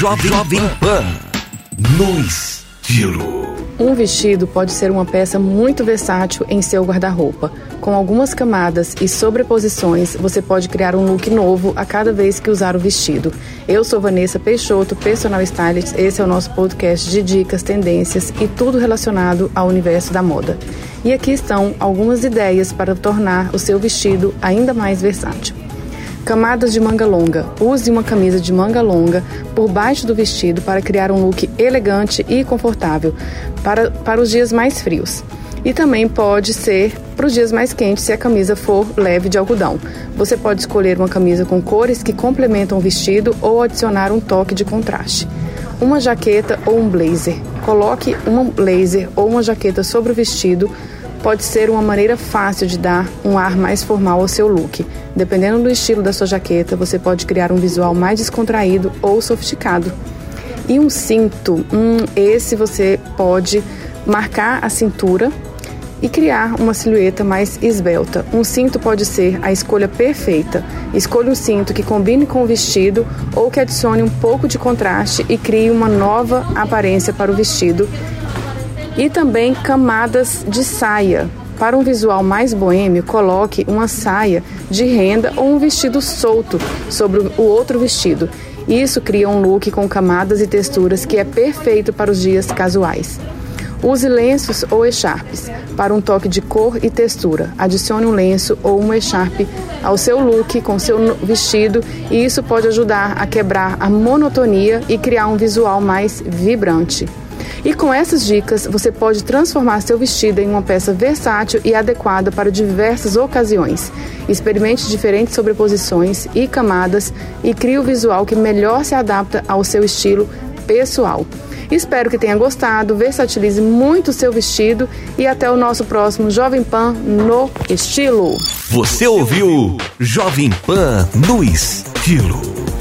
Jovem, Jovem Pan no estilo. Um vestido pode ser uma peça muito versátil em seu guarda-roupa. Com algumas camadas e sobreposições, você pode criar um look novo a cada vez que usar o vestido. Eu sou Vanessa Peixoto, personal stylist. Esse é o nosso podcast de dicas, tendências e tudo relacionado ao universo da moda. E aqui estão algumas ideias para tornar o seu vestido ainda mais versátil. Camadas de manga longa. Use uma camisa de manga longa por baixo do vestido para criar um look elegante e confortável para, para os dias mais frios. E também pode ser para os dias mais quentes se a camisa for leve de algodão. Você pode escolher uma camisa com cores que complementam o vestido ou adicionar um toque de contraste. Uma jaqueta ou um blazer. Coloque um blazer ou uma jaqueta sobre o vestido pode ser uma maneira fácil de dar um ar mais formal ao seu look. Dependendo do estilo da sua jaqueta, você pode criar um visual mais descontraído ou sofisticado. E um cinto, hum, esse você pode marcar a cintura e criar uma silhueta mais esbelta. Um cinto pode ser a escolha perfeita. Escolha um cinto que combine com o vestido ou que adicione um pouco de contraste e crie uma nova aparência para o vestido e também camadas de saia. Para um visual mais boêmio, coloque uma saia de renda ou um vestido solto sobre o outro vestido. Isso cria um look com camadas e texturas que é perfeito para os dias casuais. Use lenços ou echarpes para um toque de cor e textura. Adicione um lenço ou uma echarpe ao seu look com seu vestido e isso pode ajudar a quebrar a monotonia e criar um visual mais vibrante. E com essas dicas, você pode transformar seu vestido em uma peça versátil e adequada para diversas ocasiões. Experimente diferentes sobreposições e camadas e crie o visual que melhor se adapta ao seu estilo pessoal. Espero que tenha gostado, versatilize muito o seu vestido e até o nosso próximo Jovem Pan no Estilo. Você ouviu Jovem Pan no Estilo.